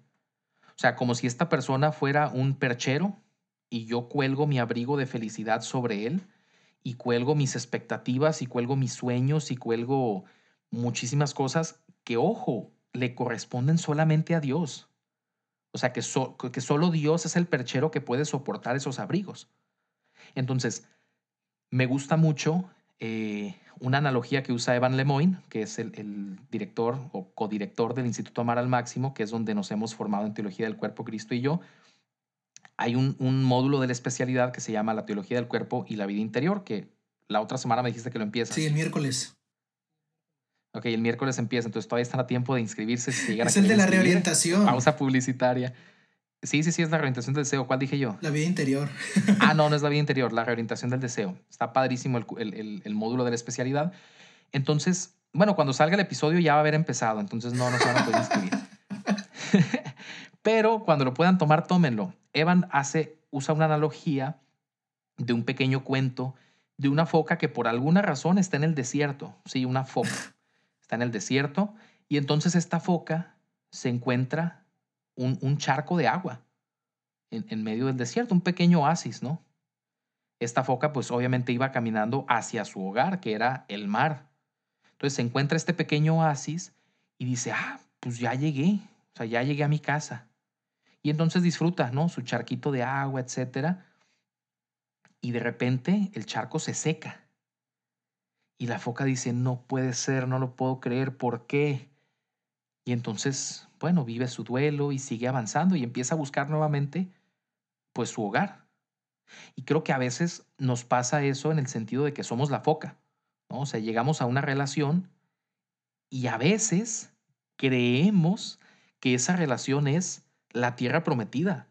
O sea, como si esta persona fuera un perchero y yo cuelgo mi abrigo de felicidad sobre él y cuelgo mis expectativas y cuelgo mis sueños y cuelgo muchísimas cosas que, ojo, le corresponden solamente a Dios. O sea, que, solo Dios es el perchero que puede soportar esos abrigos. Entonces, me gusta mucho eh, una analogía que usa Evan Lemoyne, que es el, director o codirector del Instituto Amar al Máximo, que es donde nos hemos formado en Teología del Cuerpo, Cristo y yo. Hay un, un módulo de la especialidad que se llama la Teología del Cuerpo y la Vida Interior, que la otra semana me dijiste que lo empieza. Sí, el miércoles. Ok, el miércoles empieza, entonces todavía están a tiempo de inscribirse. Si es el de la reorientación. Pausa publicitaria. Sí, sí, sí, es la reorientación del deseo. ¿Cuál dije yo? La vida interior. ah, no, no es (laughs) la vida interior, la reorientación del deseo. Está padrísimo el, el, módulo de la especialidad. Entonces, bueno, cuando salga el episodio ya va a haber empezado, entonces no, no se van a poder inscribir. (laughs) Pero cuando lo puedan tomar, tómenlo. Evan hace, usa una analogía de un pequeño cuento de una foca que por alguna razón está en el desierto. Sí, una foca está en el desierto y entonces esta foca se encuentra un, charco de agua en, en, medio del desierto, un pequeño oasis, ¿no? Esta foca pues obviamente iba caminando hacia su hogar, que era el mar. Entonces se encuentra este pequeño oasis y dice, ah, pues ya llegué, o sea, ya llegué a mi casa. Y entonces disfruta, ¿no? Su charquito de agua, etcétera. Y de repente el charco se seca. Y la foca dice, no puede ser, no lo puedo creer, ¿por qué? Y entonces, bueno, vive su duelo y sigue avanzando y empieza a buscar nuevamente, pues, su hogar. Y creo que a veces nos pasa eso en el sentido de que somos la foca, ¿no? O sea, llegamos a una relación y a veces creemos que esa relación es la tierra prometida.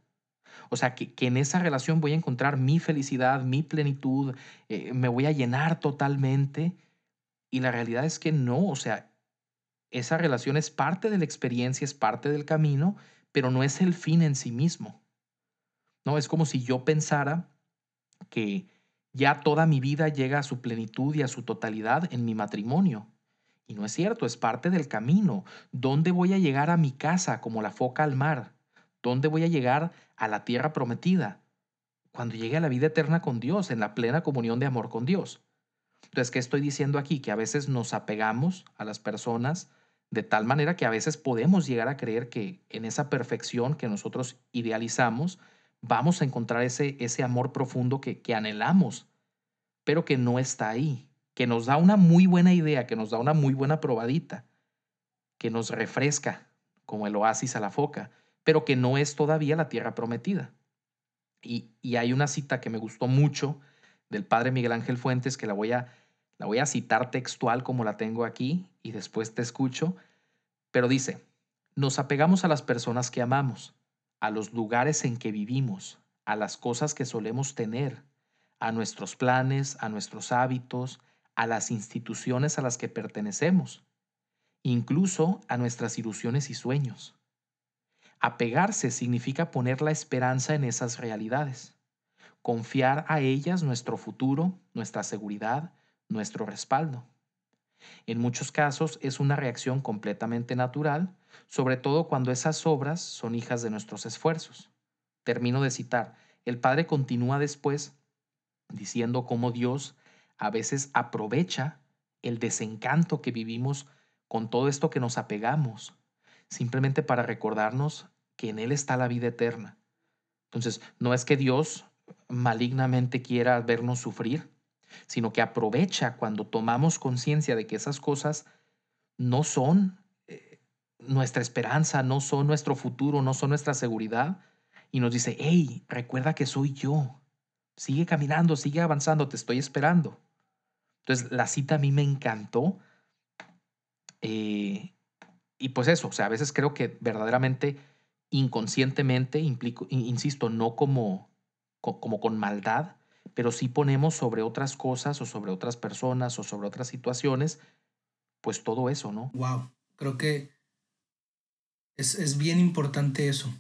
O sea, que, en esa relación voy a encontrar mi felicidad, mi plenitud, eh, me voy a llenar totalmente. Y la realidad es que no, o sea, esa relación es parte de la experiencia, es parte del camino, pero no es el fin en sí mismo. No, es como si yo pensara que ya toda mi vida llega a su plenitud y a su totalidad en mi matrimonio. Y no es cierto, es parte del camino. ¿Dónde voy a llegar a mi casa como la foca al mar? ¿Dónde voy a llegar a la tierra prometida? Cuando llegue a la vida eterna con Dios, en la plena comunión de amor con Dios. Entonces, ¿qué estoy diciendo aquí? Que a veces nos apegamos a las personas de tal manera que a veces podemos llegar a creer que en esa perfección que nosotros idealizamos, vamos a encontrar ese, ese amor profundo que, que anhelamos, pero que no está ahí, que nos da una muy buena idea, que nos da una muy buena probadita, que nos refresca como el oasis a la foca, pero que no es todavía la tierra prometida. Y, hay una cita que me gustó mucho del padre Miguel Ángel Fuentes, que la voy, a, la voy a citar textual como la tengo aquí y después te escucho, pero dice, nos apegamos a las personas que amamos, a los lugares en que vivimos, a las cosas que solemos tener, a nuestros planes, a nuestros hábitos, a las instituciones a las que pertenecemos, incluso a nuestras ilusiones y sueños. Apegarse significa poner la esperanza en esas realidades, confiar a ellas nuestro futuro, nuestra seguridad, nuestro respaldo. En muchos casos es una reacción completamente natural, sobre todo cuando esas obras son hijas de nuestros esfuerzos. Termino de citar. El Padre continúa después diciendo cómo Dios a veces aprovecha el desencanto que vivimos con todo esto que nos apegamos simplemente para recordarnos que en Él está la vida eterna. Entonces, no es que Dios malignamente quiera vernos sufrir, sino que aprovecha cuando tomamos conciencia de que esas cosas no son eh, nuestra esperanza, no son nuestro futuro, no son nuestra seguridad, y nos dice, hey, recuerda que soy yo, sigue caminando, sigue avanzando, te estoy esperando. Entonces, la cita a mí me encantó. Eh, y pues eso, o sea, a veces creo que verdaderamente, inconscientemente, implico, insisto, no como, como con maldad, pero sí ponemos sobre otras cosas o sobre otras personas o sobre otras situaciones, pues todo eso, ¿no? Wow, creo que es, es bien importante eso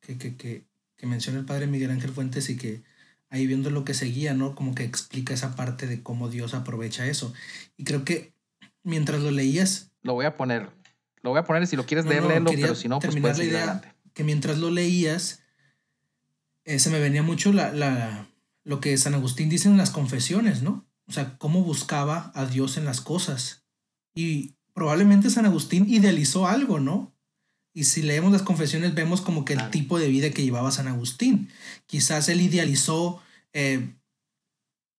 que, que, que, que, menciona el padre Miguel Ángel Fuentes y que ahí viendo lo que seguía, ¿no? Como que explica esa parte de cómo Dios aprovecha eso. Y creo que mientras lo leías... Lo voy a poner, lo voy a poner si lo quieres leer, léelo, pero si no, pues puedes idea adelante. Que mientras lo leías, eh, se me venía mucho la, la, lo que San Agustín dice en las confesiones, ¿no? O sea, cómo buscaba a Dios en las cosas. Y probablemente San Agustín idealizó algo, ¿no? Y si leemos las confesiones vemos como que el tipo de vida que llevaba San Agustín. Quizás él idealizó eh,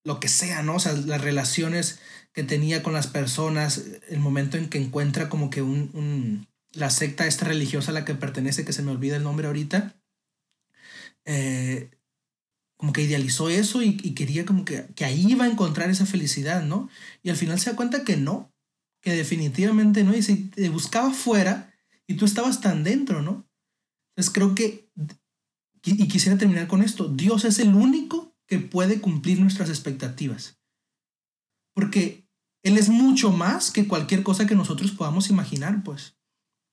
lo que sea, ¿no? O sea, las relaciones que tenía con las personas, el momento en que encuentra como que un, un la secta esta religiosa a la que pertenece, que se me olvida el nombre ahorita, eh, como que idealizó eso y, quería como que, que, ahí iba a encontrar esa felicidad, ¿no? Y al final se da cuenta que no, que definitivamente no, y si te buscaba fuera y tú estabas tan dentro, ¿no? Entonces creo que, y quisiera terminar con esto, Dios es el único que puede cumplir nuestras expectativas. Porque Él es mucho más que cualquier cosa que nosotros podamos imaginar, pues.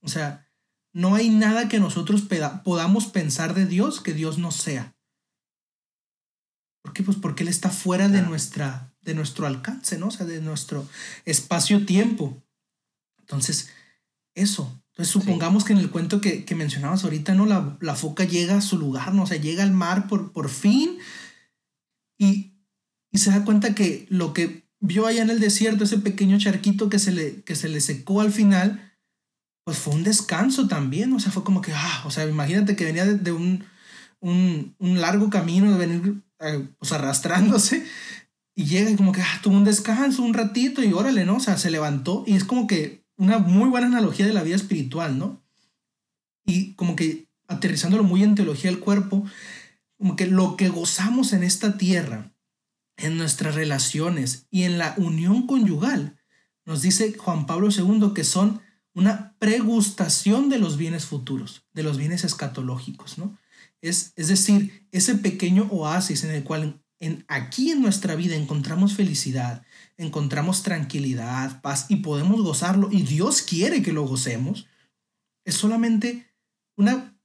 O sea, no hay nada que nosotros podamos pensar de Dios que Dios no sea. ¿Por qué? Pues porque Él está fuera de, nuestra, de nuestro alcance, ¿no? O sea, de nuestro espacio-tiempo. Entonces, eso. Entonces, supongamos que en el cuento que, que mencionabas ahorita, ¿no? La, la, foca llega a su lugar, ¿no? O sea, llega al mar por, por fin y, y se da cuenta que lo que vio allá en el desierto, ese pequeño charquito que se le, que se le secó al final, pues fue un descanso también, o sea, fue como que, ah, o sea, imagínate que venía de, un, un, un, largo camino de venir eh, pues arrastrándose y llega y como que ah, tuvo un descanso un ratito y órale, ¿no? O sea, se levantó y es como que una muy buena analogía de la vida espiritual, ¿no? Y como que aterrizándolo muy en teología del cuerpo, como que lo que gozamos en esta tierra, en nuestras relaciones y en la unión conyugal, nos dice Juan Pablo II que son una pregustación de los bienes futuros, de los bienes escatológicos, ¿no? Es, decir, ese pequeño oasis en el cual en, aquí en nuestra vida encontramos felicidad, encontramos tranquilidad, paz y podemos gozarlo y Dios quiere que lo gocemos, es solamente una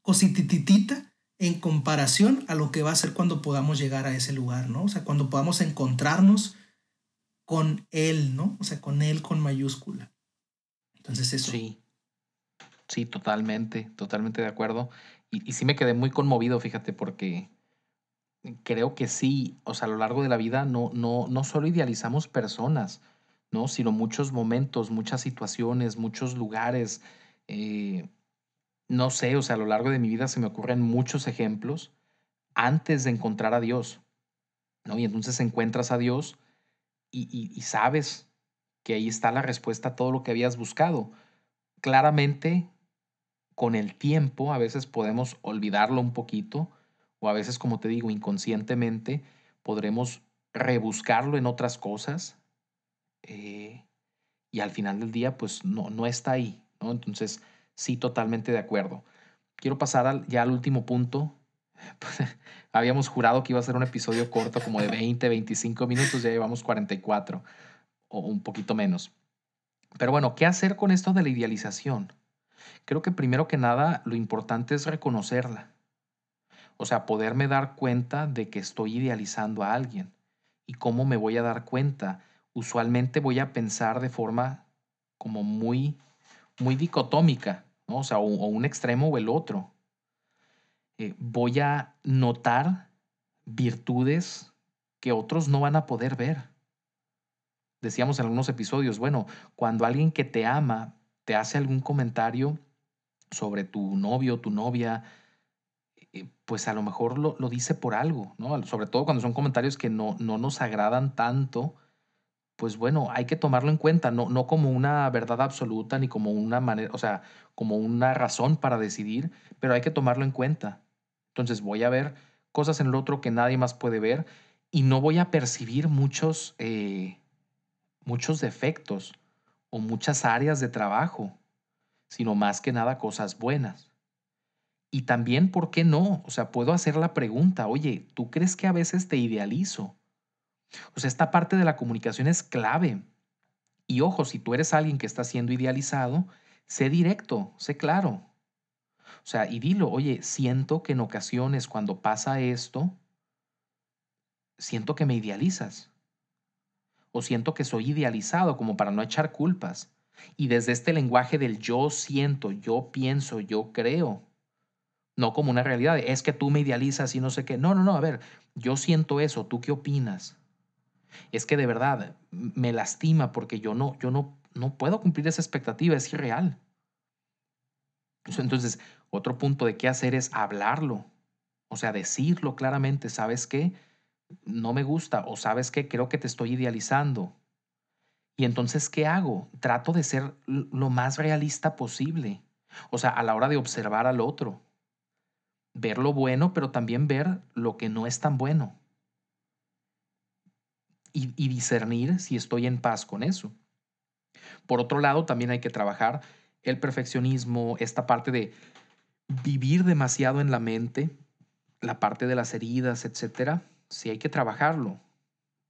cosititita en comparación a lo que va a ser cuando podamos llegar a ese lugar, ¿no? O sea, cuando podamos encontrarnos con Él, ¿no? O sea, con Él con mayúscula. Entonces eso. Sí, sí, totalmente, totalmente de acuerdo y, sí me quedé muy conmovido, fíjate, porque creo que sí, o sea, a lo largo de la vida no, no, no solo idealizamos personas, ¿no? Sino muchos momentos, muchas situaciones, muchos lugares. Eh, no sé, o sea, a lo largo de mi vida se me ocurren muchos ejemplos antes de encontrar a Dios, ¿no? Y entonces encuentras a Dios y, y sabes que ahí está la respuesta a todo lo que habías buscado. Claramente con el tiempo a veces podemos olvidarlo un poquito o a veces, como te digo, inconscientemente podremos rebuscarlo en otras cosas eh, y al final del día pues no, no está ahí. Entonces, sí, totalmente de acuerdo. Quiero pasar ya al último punto. (laughs) Habíamos jurado que iba a ser un episodio corto como de 20, 25 minutos, ya llevamos 44 o un poquito menos. Pero bueno, ¿qué hacer con esto de la idealización? Creo que primero que nada lo importante es reconocerla. O sea, poderme dar cuenta de que estoy idealizando a alguien. ¿Y cómo me voy a dar cuenta? Usualmente voy a pensar de forma como muy, muy dicotómica, ¿no? O sea, o, un extremo o el otro. Eh, voy a notar virtudes que otros no van a poder ver. Decíamos en algunos episodios, bueno, cuando alguien que te ama te hace algún comentario sobre tu novio, tu novia, eh, pues a lo mejor lo, lo, dice por algo, ¿no? Sobre todo cuando son comentarios que no, no nos agradan tanto, pues bueno, hay que tomarlo en cuenta, no, no como una verdad absoluta ni como una manera, o sea, como una razón para decidir, pero hay que tomarlo en cuenta. Entonces voy a ver cosas en el otro que nadie más puede ver y no voy a percibir muchos, eh, muchos defectos o muchas áreas de trabajo, sino más que nada cosas buenas. Y también, ¿por qué no? O sea, puedo hacer la pregunta, oye, ¿tú crees que a veces te idealizo? O sea, esta parte de la comunicación es clave. Y ojo, si tú eres alguien que está siendo idealizado, sé directo, sé claro. O sea, y dilo, oye, siento que en ocasiones cuando pasa esto, siento que me idealizas. O siento que soy idealizado como para no echar culpas. Y desde este lenguaje del yo siento, yo pienso, yo creo, no como una realidad, es que tú me idealizas y no sé qué. No, no, no, a ver, yo siento eso, ¿tú qué opinas? es que de verdad me lastima porque yo no, yo no, no puedo cumplir esa expectativa, es irreal. Entonces, otro punto de qué hacer es hablarlo, o sea, decirlo claramente, ¿sabes qué? No me gusta o sabes qué, creo que te estoy idealizando. Y entonces, ¿qué hago? Trato de ser lo más realista posible. O sea, a la hora de observar al otro. Ver lo bueno, pero también ver lo que no es tan bueno y, discernir si estoy en paz con eso. Por otro lado, también hay que trabajar el perfeccionismo, esta parte de vivir demasiado en la mente, la parte de las heridas, etcétera. Sí hay que trabajarlo.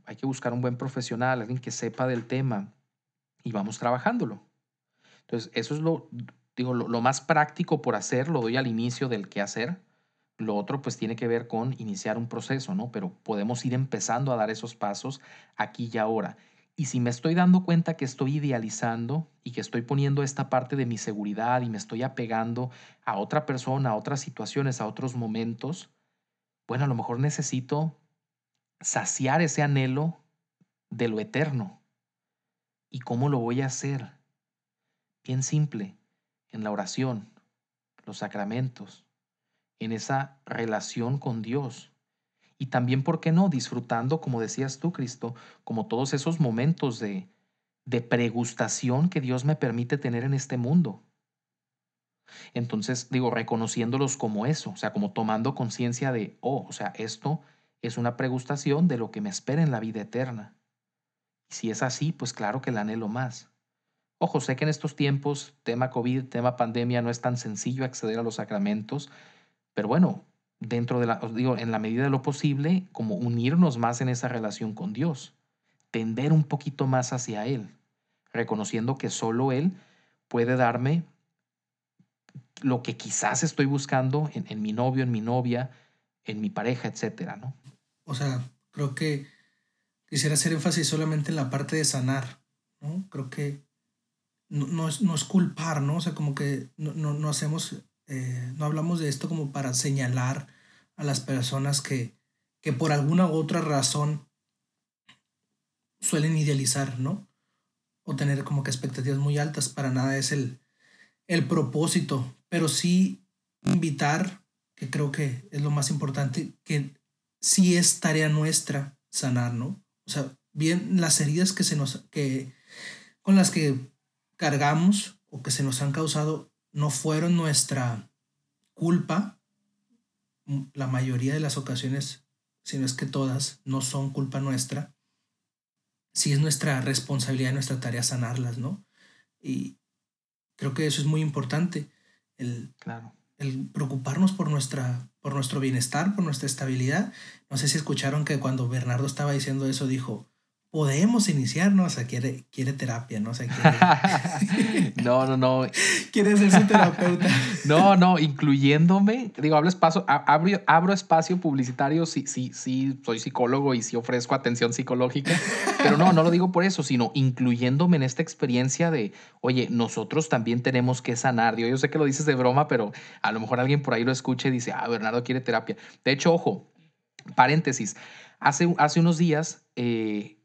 Hay que buscar un buen profesional, alguien que sepa del tema y vamos trabajándolo. Entonces, eso es lo, digo, lo, lo más práctico por hacer, lo doy al inicio del qué hacer lo otro pues tiene que ver con iniciar un proceso, ¿no? Pero podemos ir empezando a dar esos pasos aquí y ahora. Y si me estoy dando cuenta que estoy idealizando y que estoy poniendo esta parte de mi seguridad y me estoy apegando a otra persona, a otras situaciones, a otros momentos, bueno, a lo mejor necesito saciar ese anhelo de lo eterno. ¿Y cómo lo voy a hacer? Bien simple, en la oración, los sacramentos, en esa relación con Dios. Y también, ¿por qué no? Disfrutando, como decías tú, Cristo, como todos esos momentos de, de pregustación que Dios me permite tener en este mundo. Entonces, digo, reconociéndolos como eso, o sea, como tomando conciencia de, oh, o sea, esto es una pregustación de lo que me espera en la vida eterna. Y si es así, pues claro que la anhelo más. Ojo, sé que en estos tiempos, tema COVID, tema pandemia, no es tan sencillo acceder a los sacramentos, pero bueno, dentro de la, os digo, en la medida de lo posible, como unirnos más en esa relación con Dios, tender un poquito más hacia Él, reconociendo que solo Él puede darme lo que quizás estoy buscando en, en mi novio, en mi novia, en mi pareja, etcétera, ¿no? O sea, creo que quisiera hacer énfasis solamente en la parte de sanar, ¿no? Creo que no, no, es, no es, culpar, ¿no? O sea, como que no, hacemos eh, no hablamos de esto como para señalar a las personas que, que por alguna u otra razón suelen idealizar, ¿no? O tener como que expectativas muy altas, para nada es el, el propósito, pero sí invitar, que creo que es lo más importante, que sí es tarea nuestra sanar, ¿no? O sea, bien las heridas que se nos, que, con las que cargamos o que se nos han causado no fueron nuestra culpa, la mayoría de las ocasiones, si no es que todas, no son culpa nuestra, si es nuestra responsabilidad, nuestra tarea sanarlas, ¿no? Y creo que eso es muy importante, el, claro. El preocuparnos por, nuestra, por nuestro bienestar, por nuestra estabilidad. No sé si escucharon que cuando Bernardo estaba diciendo eso, dijo, podemos iniciarnos, o sea, quiere, quiere terapia, ¿no? O sea, quiere... (laughs) no, no, no. (laughs) quiere ser su terapeuta. no, no, incluyéndome, digo, hablo espacio, abro, abro espacio publicitario, sí, sí, sí, soy psicólogo y sí ofrezco atención psicológica, pero no, no lo digo por eso, sino incluyéndome en esta experiencia de, oye, nosotros también tenemos que sanar. Digo, yo sé que lo dices de broma, pero a lo mejor alguien por ahí lo escuche y dice, ah, Bernardo quiere terapia. De hecho, ojo, paréntesis, hace, hace unos días... Eh,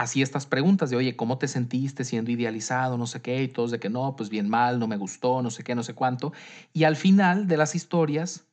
así estas preguntas de, oye, ¿cómo te sentiste siendo idealizado? No sé qué, y todos de que no, pues bien mal, no me gustó, no sé qué, no sé cuánto. Y al final de las historias,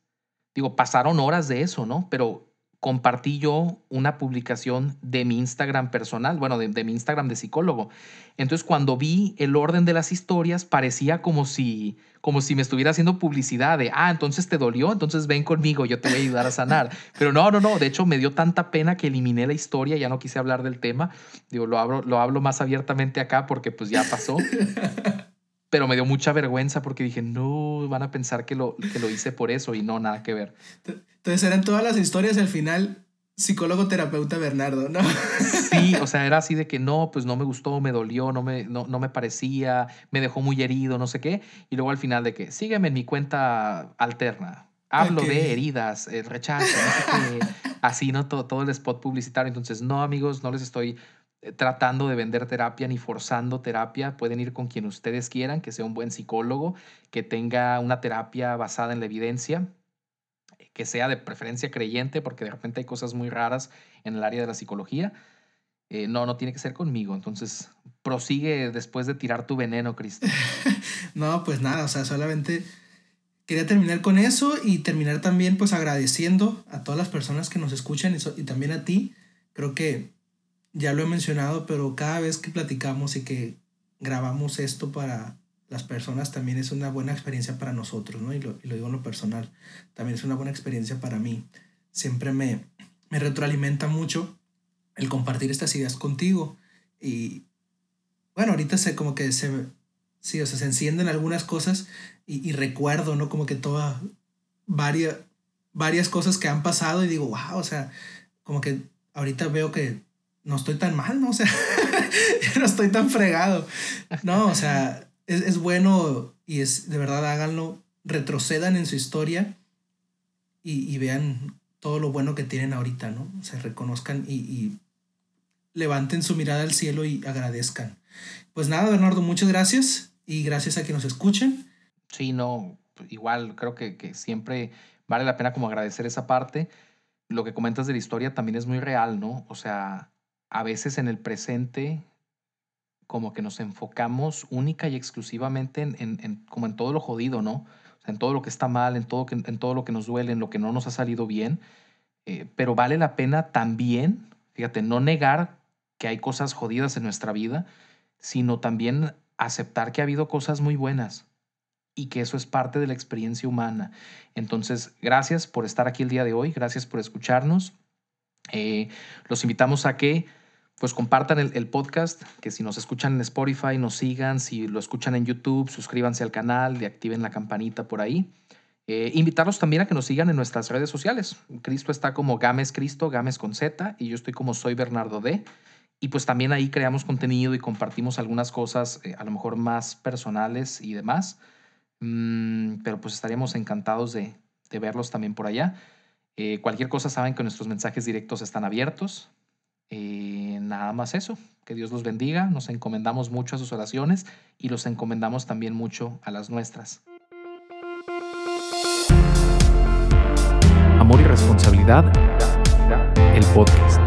digo, pasaron horas de eso, ¿no? Pero compartí yo una publicación de mi Instagram personal, bueno, de, mi Instagram de psicólogo. Entonces, cuando vi el orden de las historias, parecía como si, como si me estuviera haciendo publicidad de, ah, entonces te dolió, entonces ven conmigo, yo te voy a ayudar a sanar. (laughs) Pero no, no, no, de hecho me dio tanta pena que eliminé la historia, ya no quise hablar del tema. Digo, lo hablo, lo hablo más abiertamente acá porque pues ya pasó. (laughs) pero me dio mucha vergüenza porque dije, no, van a pensar que lo, que lo hice por eso y no, nada que ver. Entonces eran todas las historias al final psicólogo terapeuta Bernardo, ¿no? (laughs) Sí, o sea, era así de que no, pues no me gustó, me dolió, no me, no, me parecía, me dejó muy herido, no sé qué. Y luego al final de que sígueme en mi cuenta alterna. Hablo de heridas, el rechazo, no sé qué. Así, ¿no? Todo, todo el spot publicitario. Entonces, no, amigos, no les estoy eh, tratando de vender terapia ni forzando terapia. Pueden ir con quien ustedes quieran, que sea un buen psicólogo, que tenga una terapia basada en la evidencia, que sea de preferencia creyente, porque de repente hay cosas muy raras en el área de la psicología. Eh, no, no tiene que ser conmigo. Entonces, prosigue después de tirar tu veneno, Cristo. (laughs) no, pues nada, o sea, solamente quería terminar con eso y terminar también pues agradeciendo a todas las personas que nos escuchan y también a ti. Creo que ya lo he mencionado, pero cada vez que platicamos y que grabamos esto para las personas también es una buena experiencia para nosotros, ¿no? Y lo, digo en lo personal, también es una buena experiencia para mí. Siempre me, me retroalimenta mucho el compartir estas ideas contigo. Y bueno, ahorita sé como que se, sí, o sea, se encienden algunas cosas y, y recuerdo, ¿no? Como que todas, varias, varias cosas que han pasado y digo, wow, o sea, como que ahorita veo que no estoy tan mal, ¿no? (laughs) O sea, no estoy tan fregado. No, o sea, es, bueno y es, de verdad, háganlo, retrocedan en su historia y, vean todo lo bueno que tienen ahorita, ¿no? O sea, reconozcan y, y levanten su mirada al cielo y agradezcan. Pues nada, Bernardo, muchas gracias y gracias a que nos escuchen. Sí, no, igual creo que, que siempre vale la pena como agradecer esa parte. Lo que comentas de la historia también es muy real, ¿no? O sea, a veces en el presente como que nos enfocamos única y exclusivamente en, como en todo lo jodido, ¿no? En todo lo que está mal, en todo, en todo lo que nos duele, en lo que no nos ha salido bien. Eh, pero vale la pena también, fíjate, no negar que hay cosas jodidas en nuestra vida, sino también aceptar que ha habido cosas muy buenas y que eso es parte de la experiencia humana. Entonces, gracias por estar aquí el día de hoy, gracias por escucharnos. Eh, los invitamos a que pues compartan el, podcast, que si nos escuchan en Spotify, nos sigan, si lo escuchan en YouTube, suscríbanse al canal y activen la campanita por ahí. Eh, invitarlos también a que nos sigan en nuestras redes sociales. Cristo está como Games Cristo, Games con Z, y yo estoy como Soy Bernardo D. Y pues también ahí creamos contenido y compartimos algunas cosas eh, a lo mejor más personales y demás. Mm, pero pues estaríamos encantados de, verlos también por allá. Eh, cualquier cosa saben que nuestros mensajes directos están abiertos. Eh, nada más eso. Que Dios los bendiga. Nos encomendamos mucho a sus oraciones y los encomendamos también mucho a las nuestras. Amor y responsabilidad. El podcast.